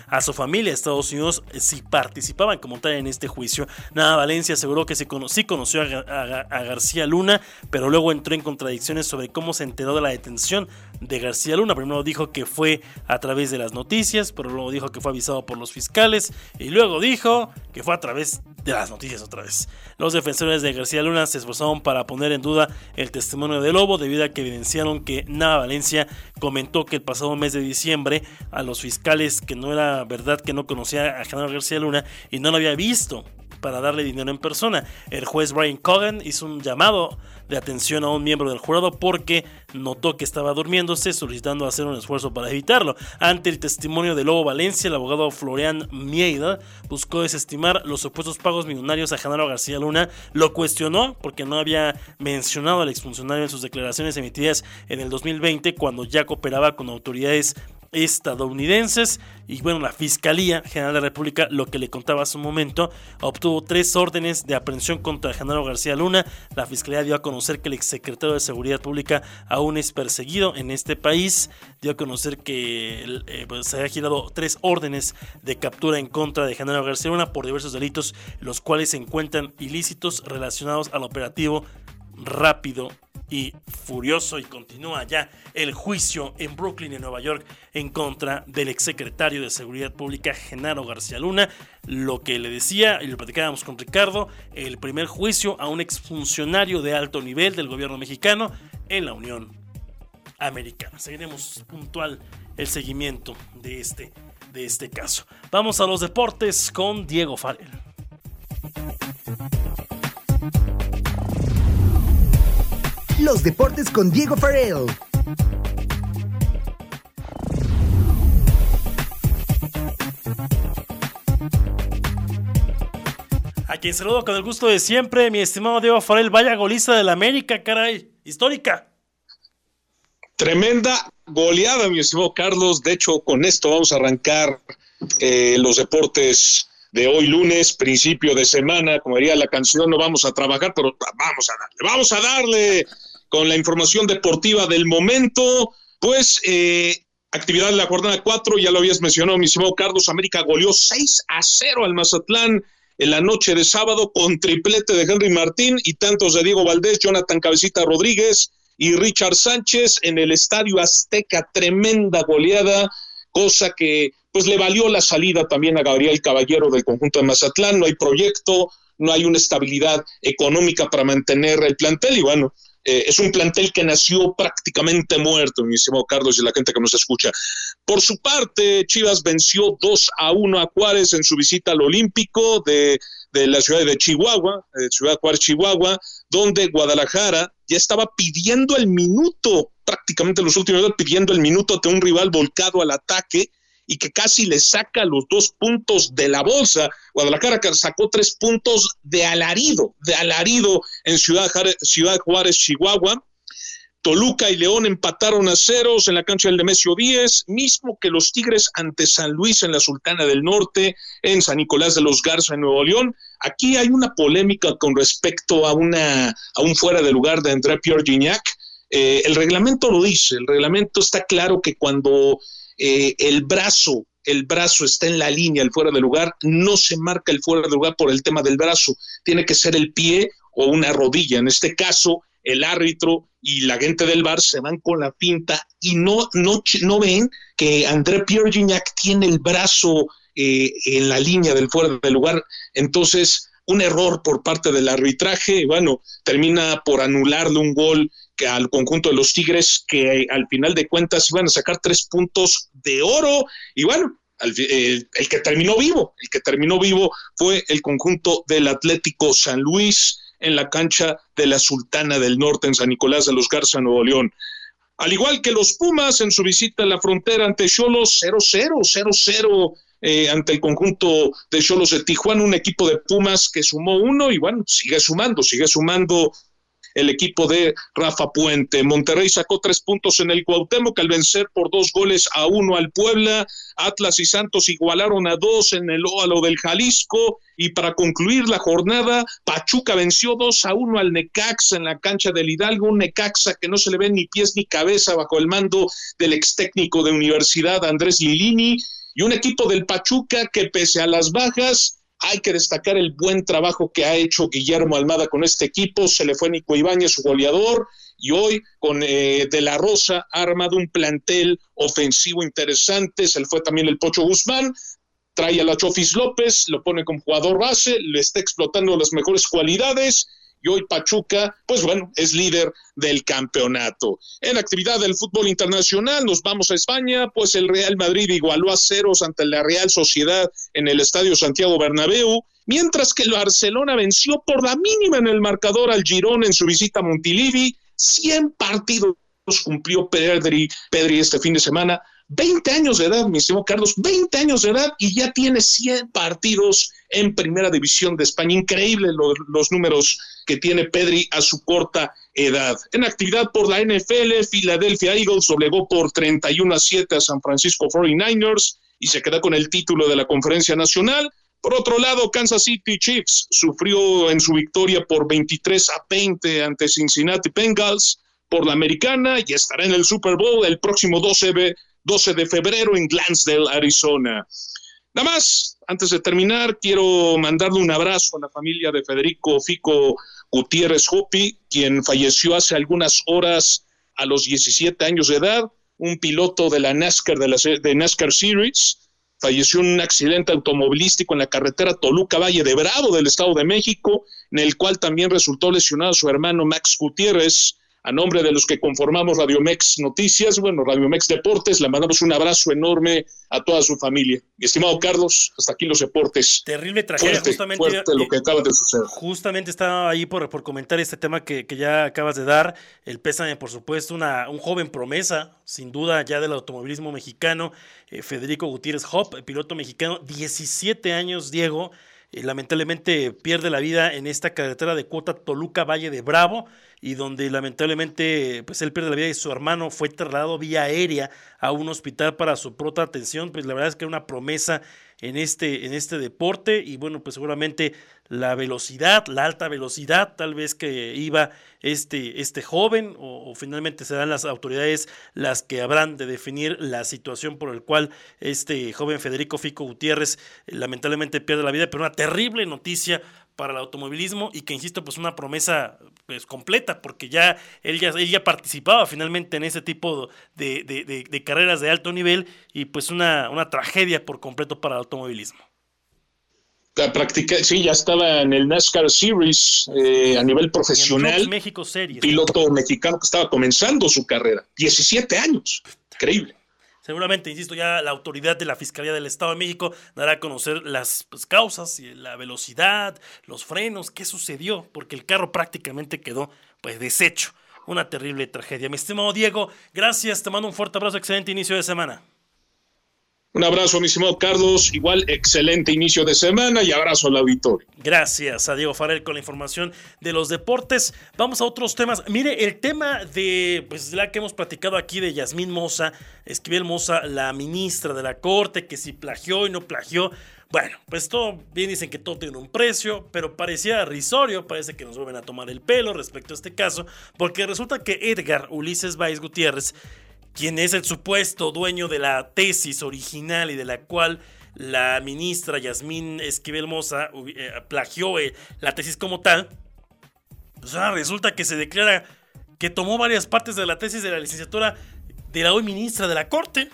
a su familia Estados Unidos si participaban como tal en este juicio. Nada, Valencia aseguró que sí, conoció a, García Luna, pero luego entró en contradicciones sobre cómo se enteró de la detención de García Luna. Primero dijo que fue a través de las noticias, pero luego dijo que fue avisado por los fiscales y luego dijo que fue a través de las noticias otra vez. Los defensores de García Luna se esforzaron para poner en duda el testimonio de Lobo debido a que evidenciaron que Nava Valencia comentó que el pasado mes de diciembre a los fiscales que no era verdad que no conocía a General García Luna y no lo había visto para darle dinero en persona. El juez Brian Cogan hizo un llamado de atención a un miembro del jurado porque notó que estaba durmiéndose, solicitando hacer un esfuerzo para evitarlo. Ante el testimonio de Lobo Valencia, el abogado Florian Mieida buscó desestimar los supuestos pagos millonarios a Genaro García Luna, lo cuestionó porque no había mencionado al exfuncionario en sus declaraciones emitidas en el 2020 cuando ya cooperaba con autoridades estadounidenses. Y bueno, la Fiscalía General de la República, lo que le contaba hace un momento, obtuvo tres órdenes de aprehensión contra Genaro García Luna. La Fiscalía dio a conocer que el exsecretario de Seguridad Pública aún es perseguido en este país. Dio a conocer que eh, pues, se había girado tres órdenes de captura en contra de Genaro García Luna por diversos delitos, los cuales se encuentran ilícitos relacionados al operativo rápido y furioso y continúa ya el juicio en Brooklyn, en Nueva York, en contra del exsecretario de Seguridad Pública, Genaro García Luna. Lo que le decía, y lo platicábamos con Ricardo, el primer juicio a un exfuncionario de alto nivel del gobierno mexicano en la Unión Americana. Seguiremos puntual el seguimiento de este, de este caso. Vamos a los deportes con Diego Farel. Los deportes con Diego Farrell. A quien saludo con el gusto de siempre, mi estimado Diego Farrell, vaya goliza del América, caray, histórica. Tremenda goleada, mi estimado Carlos. De hecho, con esto vamos a arrancar eh, los deportes de hoy lunes, principio de semana, como diría la canción, no vamos a trabajar, pero vamos a darle, vamos a darle con la información deportiva del momento. Pues eh, actividad de la jornada 4, ya lo habías mencionado, mi estimado Carlos, América goleó 6 a 0 al Mazatlán en la noche de sábado con triplete de Henry Martín y tantos de Diego Valdés, Jonathan Cabecita Rodríguez y Richard Sánchez en el Estadio Azteca, tremenda goleada, cosa que pues le valió la salida también a Gabriel Caballero del conjunto de Mazatlán, no hay proyecto, no hay una estabilidad económica para mantener el plantel y bueno, eh, es un plantel que nació prácticamente muerto, mi estimado Carlos y la gente que nos escucha. Por su parte, Chivas venció 2 a 1 a Juárez en su visita al Olímpico de, la ciudad de Chihuahua, eh, Ciudad Juárez, Chihuahua, donde Guadalajara ya estaba pidiendo el minuto, prácticamente los últimos días pidiendo el minuto de un rival volcado al ataque y que casi le saca los dos puntos de la bolsa. Guadalajara sacó tres puntos de alarido, de alarido en Ciudad, Juárez, Chihuahua. Toluca y León empataron a ceros en la cancha del Demesio 10, mismo que los Tigres ante San Luis en la Sultana del Norte, en San Nicolás de los Garza, en Nuevo León. Aquí hay una polémica con respecto a, una, a un fuera de lugar de André Pierre Gignac. Eh, el reglamento lo dice, el reglamento está claro que cuando eh, el brazo, el brazo está en la línea, el fuera de lugar, no se marca el fuera de lugar por el tema del brazo, tiene que ser el pie o una rodilla. En este caso, el árbitro y la gente del bar se van con la pinta y no, no, no ven que André Pierre tiene el brazo eh, en la línea del fuera de lugar. Entonces, un error por parte del arbitraje, bueno, termina por anularle un gol que al conjunto de los Tigres, que al final de cuentas iban a sacar tres puntos de oro. Y bueno, el, que terminó vivo, el que terminó vivo fue el conjunto del Atlético San Luis en la cancha de la Sultana del Norte en San Nicolás de los Garza, Nuevo León. Al igual que los Pumas en su visita a la frontera ante Cholos, 0-0, 0-0 eh, ante el conjunto de Cholos de Tijuana, un equipo de Pumas que sumó uno y bueno, sigue sumando, sigue sumando el equipo de Rafa Puente. Monterrey sacó tres puntos en el Cuauhtémoc al vencer por dos goles a uno al Puebla. Atlas y Santos igualaron a dos en el óvalo del Jalisco. Y para concluir la jornada, Pachuca venció dos a uno al Necaxa en la cancha del Hidalgo. Un Necaxa que no se le ven ni pies ni cabeza bajo el mando del ex técnico de Universidad, Andrés Lilini y un equipo del Pachuca que pese a las bajas, hay que destacar el buen trabajo que ha hecho Guillermo Almada con este equipo. Se le fue Nico Ibáñez, su goleador, y hoy con eh, De La Rosa ha armado un plantel ofensivo interesante. Se le fue también el Pocho Guzmán. Trae a la Chofis López, lo pone como jugador base, le está explotando las mejores cualidades y hoy Pachuca, pues bueno, es líder del campeonato. En actividad del fútbol internacional, nos vamos a España, pues el Real Madrid igualó a ceros ante la Real Sociedad en el Estadio Santiago Bernabéu, mientras que el Barcelona venció por la mínima en el marcador al Girón en su visita a Montilivi, 100 partidos cumplió Pedri, Pedri este fin de semana, 20 años de edad, mi estimado Carlos, 20 años de edad y ya tiene 100 partidos en Primera División de España. Increíble los números que tiene Pedri a su corta edad. En actividad por la NFL, Philadelphia Eagles doblegó por 31 a 7 a San Francisco 49ers y se queda con el título de la Conferencia Nacional. Por otro lado, Kansas City Chiefs sufrió en su victoria por 23 a 20 ante Cincinnati Bengals por la americana y estará en el Super Bowl el próximo 12 de 12 de febrero en Glansdale, Arizona. Nada más, antes de terminar, quiero mandarle un abrazo a la familia de Federico Fico Gutiérrez Hopi, quien falleció hace algunas horas a los 17 años de edad, un piloto de la NASCAR, de la de NASCAR Series, falleció en un accidente automovilístico en la carretera Toluca Valle de Bravo del Estado de México, en el cual también resultó lesionado su hermano Max Gutiérrez, a nombre de los que conformamos Radio Mex Noticias, bueno, Radio Mex Deportes, le mandamos un abrazo enorme a toda su familia. estimado Carlos, hasta aquí los deportes. Terrible tragedia, justamente. lo que acaba de suceder. Justamente estaba ahí por, por comentar este tema que, ya acabas de dar. El pésame, por supuesto, una, un joven promesa, sin duda, ya del automovilismo mexicano, eh, Federico Gutiérrez Hop, piloto mexicano, 17 años, Diego. Eh, lamentablemente pierde la vida en esta carretera de cuota Toluca Valle de Bravo y donde lamentablemente pues él pierde la vida y su hermano fue trasladado vía aérea a un hospital para su pronta atención, pues la verdad es que era una promesa en este, en este deporte y bueno, pues seguramente la velocidad, la alta velocidad tal vez que iba este, este joven o, finalmente serán las autoridades las que habrán de definir la situación por el cual este joven Federico Fico Gutiérrez eh, lamentablemente pierde la vida, pero una terrible noticia para el automovilismo y que, insisto, pues una promesa pues completa, porque ya él ya, él ya participaba finalmente en ese tipo de, de, carreras de alto nivel y pues una, una tragedia por completo para el automovilismo. Practica, sí, ya estaba en el NASCAR Series eh, a nivel profesional. México Series. Piloto mexicano que estaba comenzando su carrera. 17 años. Increíble. Seguramente, insisto, ya la autoridad de la Fiscalía del Estado de México dará a conocer las pues, causas, la velocidad, los frenos, qué sucedió, porque el carro prácticamente quedó pues deshecho. Una terrible tragedia. Mi estimado Diego, gracias, te mando un fuerte abrazo, excelente inicio de semana. Un abrazo, mi estimado Carlos. Igual, excelente inicio de semana y abrazo al auditorio. Gracias a Diego Farel con la información de los deportes. Vamos a otros temas. Mire, el tema de, pues, la que hemos platicado aquí de Yasmín Moza, Esquivel Moza, la ministra de la Corte, que si plagió y no plagió. Bueno, pues todo, bien dicen que todo tiene un precio, pero parecía risorio, parece que nos vuelven a tomar el pelo respecto a este caso, porque resulta que Edgar Ulises Baez Gutiérrez quien es el supuesto dueño de la tesis original y de la cual la ministra Yasmín Esquivel Moza eh, plagió eh, la tesis como tal, pues ahora resulta que se declara que tomó varias partes de la tesis de la licenciatura de la hoy ministra de la Corte.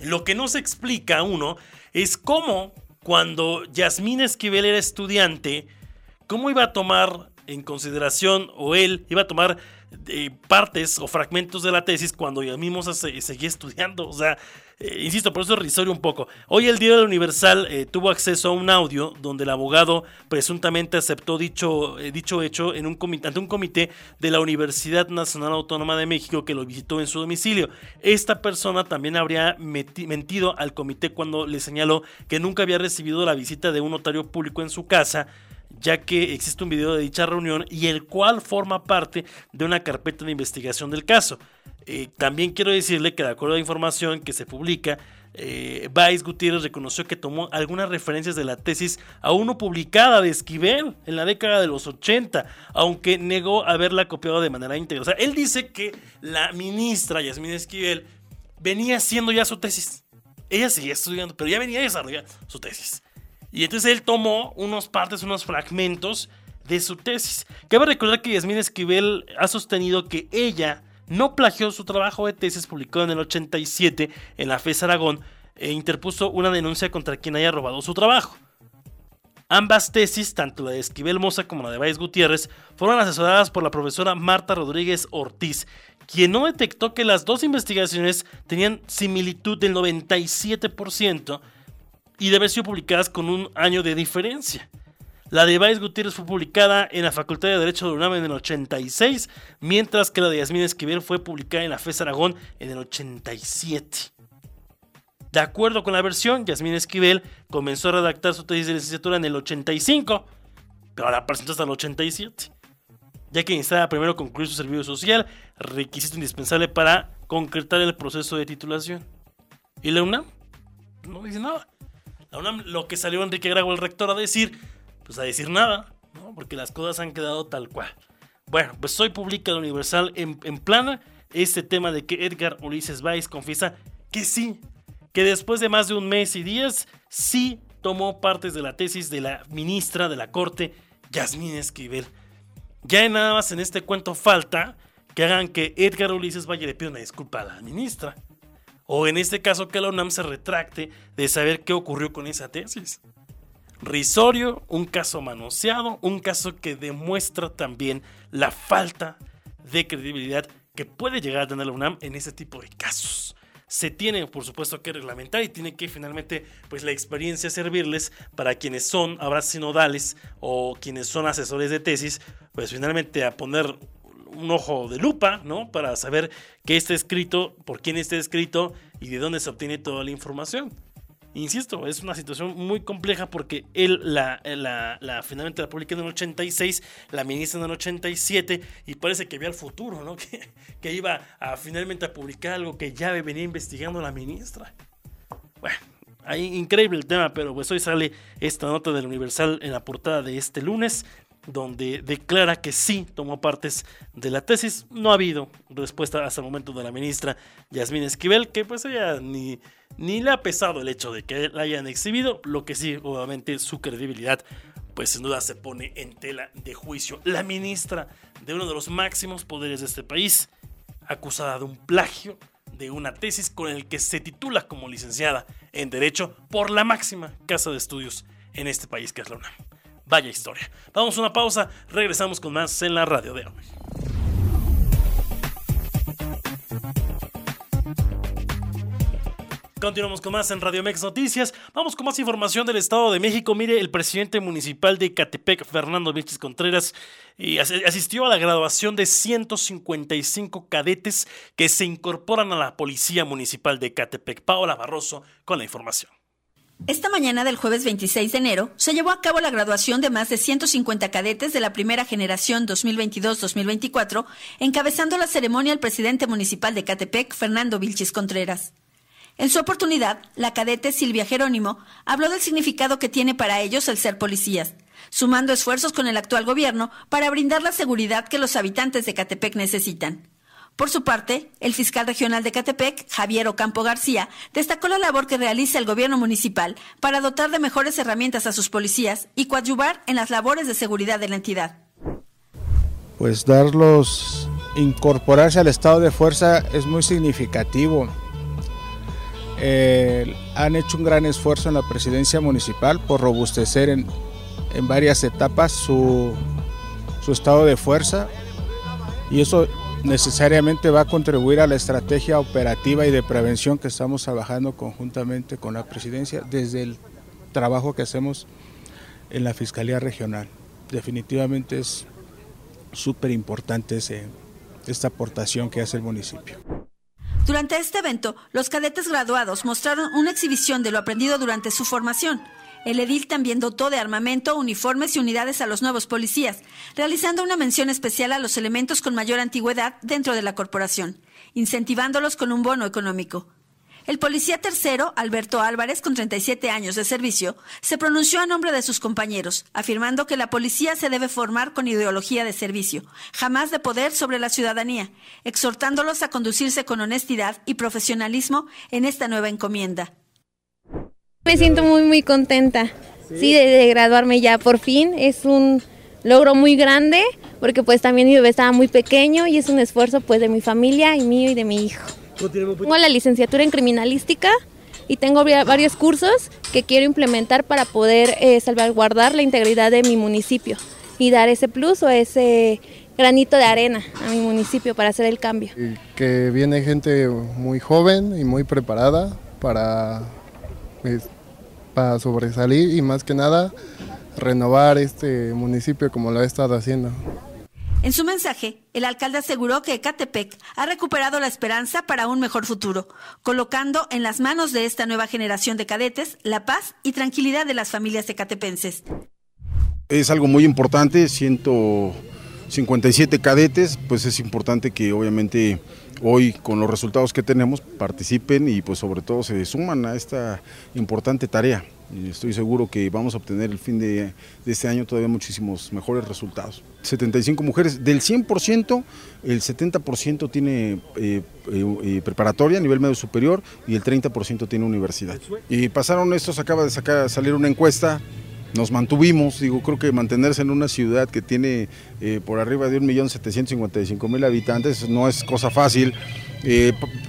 Lo que no se explica uno es cómo cuando Yasmín Esquivel era estudiante, cómo iba a tomar en consideración o él iba a tomar partes o fragmentos de la tesis cuando ya mismo se, seguía estudiando. O sea, eh, insisto, por eso es risorio un poco. Hoy el Diario Universal eh, tuvo acceso a un audio donde el abogado presuntamente aceptó dicho, eh, dicho hecho en un comité, ante un comité de la Universidad Nacional Autónoma de México que lo visitó en su domicilio. Esta persona también habría mentido al comité cuando le señaló que nunca había recibido la visita de un notario público en su casa ya que existe un video de dicha reunión y el cual forma parte de una carpeta de investigación del caso. Eh, también quiero decirle que de acuerdo a la información que se publica, eh, Gutiérrez reconoció que tomó algunas referencias de la tesis aún no publicada de Esquivel en la década de los 80, aunque negó haberla copiado de manera íntegra. O sea, él dice que la ministra Yasmín Esquivel venía haciendo ya su tesis ella seguía estudiando, pero ya venía a desarrollar su tesis. Y entonces él tomó unos partes, unos fragmentos de su tesis. Cabe recordar que Yasmín Esquivel ha sostenido que ella no plagió su trabajo de tesis publicado en el 87 en la FES Aragón e interpuso una denuncia contra quien haya robado su trabajo. Ambas tesis, tanto la de Esquivel Moza como la de Valles Gutiérrez, fueron asesoradas por la profesora Marta Rodríguez Ortiz, quien no detectó que las dos investigaciones tenían similitud del 97% y de haber sido publicadas con un año de diferencia. La de Valles Gutiérrez fue publicada en la Facultad de Derecho de UNAM en el 86, mientras que la de Yasmín Esquivel fue publicada en la FES Aragón en el 87. De acuerdo con la versión, Yasmín Esquivel comenzó a redactar su tesis de licenciatura en el 85, pero la presentó hasta el 87, ya que necesitaba primero concluir su servicio social, requisito indispensable para concretar el proceso de titulación. ¿Y la UNAM? No dice nada. La lo que salió Enrique Grago, el rector, a decir, pues a decir nada, ¿no? porque las cosas han quedado tal cual. Bueno, pues hoy publica el Universal en, plana este tema de que Edgar Ulises Valls confiesa que sí, que después de más de un mes y días, sí tomó partes de la tesis de la ministra de la Corte, Yasmín Esquivel. Ya nada más en este cuento falta que hagan que Edgar Ulises Valle le pida una disculpa a la ministra. O en este caso que la UNAM se retracte de saber qué ocurrió con esa tesis. Risorio, un caso manoseado, un caso que demuestra también la falta de credibilidad que puede llegar a tener la UNAM en ese tipo de casos se tiene por supuesto que reglamentar y tiene que finalmente pues la experiencia servirles para quienes son abrazos sinodales o quienes son asesores de tesis pues finalmente a poner un ojo de lupa, ¿no? Para saber qué está escrito, por quién está escrito y de dónde se obtiene toda la información. Insisto, es una situación muy compleja porque él la, finalmente la publicó en el 86, la ministra en el 87 y parece que había el futuro, ¿no? Que, que iba a finalmente a publicar algo que ya venía investigando la ministra. Bueno, ahí increíble el tema, pero pues hoy sale esta nota del Universal en la portada de este lunes donde declara que sí tomó partes de la tesis. No ha habido respuesta hasta el momento de la ministra Yasmín Esquivel, que pues ella ni, ni le ha pesado el hecho de que la hayan exhibido, lo que sí, obviamente, su credibilidad, pues sin duda se pone en tela de juicio. La ministra de uno de los máximos poderes de este país, acusada de un plagio de una tesis con el que se titula como licenciada en Derecho por la máxima casa de estudios en este país, que es la UNAM. Vaya historia. Vamos a una pausa, regresamos con más en la radio de hoy. Continuamos con más en Radio Mex Noticias. Vamos con más información del Estado de México. Mire, el presidente municipal de Catepec, Fernando Vilches Contreras, asistió a la graduación de 155 cadetes que se incorporan a la Policía Municipal de Catepec. Paola Barroso con la información. Esta mañana del jueves 26 de enero se llevó a cabo la graduación de más de 150 cadetes de la primera generación 2022-2024, encabezando la ceremonia el presidente municipal de Catepec, Fernando Vilchis Contreras. En su oportunidad, la cadete Silvia Jerónimo habló del significado que tiene para ellos el ser policías, sumando esfuerzos con el actual gobierno para brindar la seguridad que los habitantes de Catepec necesitan. Por su parte, el fiscal regional de Catepec, Javier Ocampo García, destacó la labor que realiza el gobierno municipal para dotar de mejores herramientas a sus policías y coadyuvar en las labores de seguridad de la entidad. Pues darlos, incorporarse al estado de fuerza es muy significativo. Eh, han hecho un gran esfuerzo en la presidencia municipal por robustecer en, varias etapas su, su estado de fuerza y eso necesariamente va a contribuir a la estrategia operativa y de prevención que estamos trabajando conjuntamente con la presidencia desde el trabajo que hacemos en la Fiscalía Regional. Definitivamente es súper importante esta aportación que hace el municipio. Durante este evento, los cadetes graduados mostraron una exhibición de lo aprendido durante su formación el edil también dotó de armamento, uniformes y unidades a los nuevos policías, realizando una mención especial a los elementos con mayor antigüedad dentro de la corporación, incentivándolos con un bono económico. El policía tercero, Alberto Álvarez, con 37 años de servicio, se pronunció a nombre de sus compañeros, afirmando que la policía se debe formar con ideología de servicio, jamás de poder sobre la ciudadanía, exhortándolos a conducirse con honestidad y profesionalismo en esta nueva encomienda. Me siento muy, muy contenta, sí, de, graduarme ya por fin. Es un logro muy grande porque pues también mi bebé estaba muy pequeño y es un esfuerzo pues de mi familia y mío y de mi hijo. Tengo la licenciatura en criminalística y tengo varios cursos que quiero implementar para poder eh, salvaguardar la integridad de mi municipio y dar ese plus o ese granito de arena a mi municipio para hacer el cambio. que viene gente muy joven y muy preparada para, para sobresalir y más que nada renovar este municipio como lo ha estado haciendo. En su mensaje, el alcalde aseguró que Ecatepec ha recuperado la esperanza para un mejor futuro, colocando en las manos de esta nueva generación de cadetes la paz y tranquilidad de las familias ecatepenses. Es algo muy importante, 157 cadetes, pues es importante que obviamente hoy con los resultados que tenemos participen y pues sobre todo se suman a esta importante tarea. Estoy seguro que vamos a obtener el fin de, este año todavía muchísimos mejores resultados. 75 mujeres, del 100%, el 70% tiene eh, eh, eh, preparatoria a nivel medio superior y el 30% tiene universidad. Y pasaron estos, acaba de sacar, salir una encuesta nos mantuvimos, digo, creo que mantenerse en una ciudad que tiene por arriba de 1.755.000 habitantes no es cosa fácil.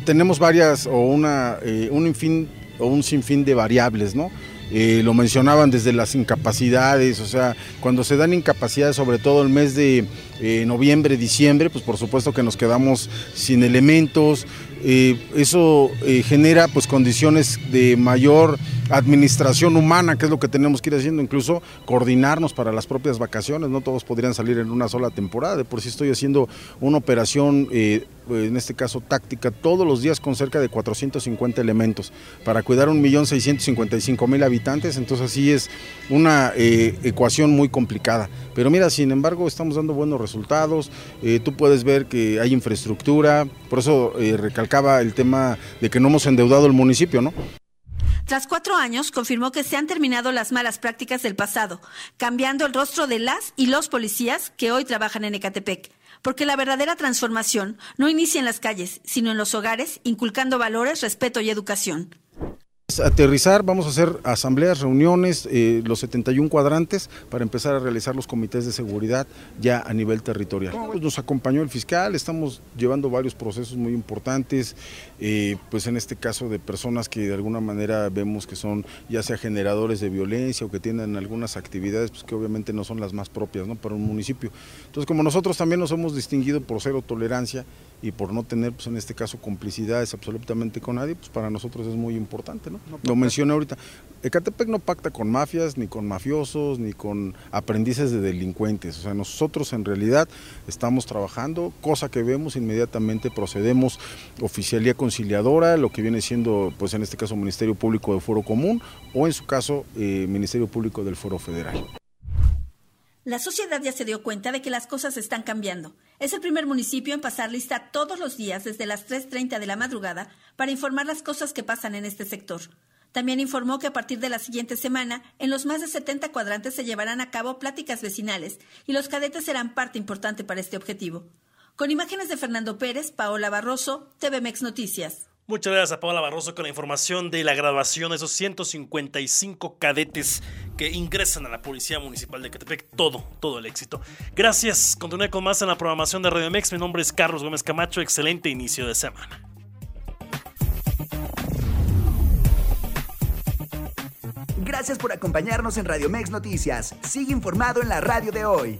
tenemos varias o una, un, fin, o un sinfín de variables, ¿no? Eh, lo mencionaban desde las incapacidades, o sea, cuando se dan incapacidades, sobre todo el mes de eh, noviembre, diciembre, pues por supuesto que nos quedamos sin elementos, eh, eso genera pues condiciones de mayor administración humana, que es lo que tenemos que ir haciendo, incluso coordinarnos para las propias vacaciones, no todos podrían salir en una sola temporada, de por sí estoy haciendo una operación, eh, en este caso táctica, todos los días con cerca de 450 elementos para cuidar 1.655.000 habitantes, entonces así es una eh, ecuación muy complicada. Pero mira, sin embargo, estamos dando buenos resultados, eh, tú puedes ver que hay infraestructura, por eso recalcaba el tema de que no hemos endeudado el municipio, ¿no? Tras cuatro años, confirmó que se han terminado las malas prácticas del pasado, cambiando el rostro de las y los policías que hoy trabajan en Ecatepec. Porque la verdadera transformación no inicia en las calles, sino en los hogares, inculcando valores, respeto y educación. Aterrizar, vamos a hacer asambleas, reuniones, eh, los 71 cuadrantes para empezar a realizar los comités de seguridad ya a nivel territorial. Pues nos acompañó el fiscal, estamos llevando varios procesos muy importantes, eh, pues en este caso de personas que de alguna manera vemos que son ya sea generadores de violencia o que tienen algunas actividades pues que obviamente no son las más propias ¿no? para un municipio. Entonces como nosotros también nos hemos distinguido por cero tolerancia y por no tener pues en este caso complicidades absolutamente con nadie, pues para nosotros es muy importante. ¿no? Lo mencioné ahorita. Ecatepec no pacta con mafias, ni con mafiosos, ni con aprendices de delincuentes. O sea, nosotros en realidad estamos trabajando, cosa que vemos inmediatamente, procedemos oficialía conciliadora, lo que viene siendo, pues en este caso, Ministerio Público de Foro Común, o en su caso, eh, Ministerio Público del Foro Federal. La sociedad ya se dio cuenta de que las cosas están cambiando. Es el primer municipio en pasar lista todos los días desde las 3.30 de la madrugada para informar las cosas que pasan en este sector. También informó que a partir de la siguiente semana, en los más de 70 cuadrantes se llevarán a cabo pláticas vecinales y los cadetes serán parte importante para este objetivo. Con imágenes de Fernando Pérez, Paola Barroso, TVMex Noticias. Muchas gracias a Paola Barroso con la información de la graduación de esos 155 cadetes que ingresan a la Policía Municipal de Catepec. Todo, todo el éxito. Gracias. Continúe con más en la programación de Radio Mex. Mi nombre es Carlos Gómez Camacho. Excelente inicio de semana. Gracias por acompañarnos en Radio Mex Noticias. Sigue informado en la radio de hoy.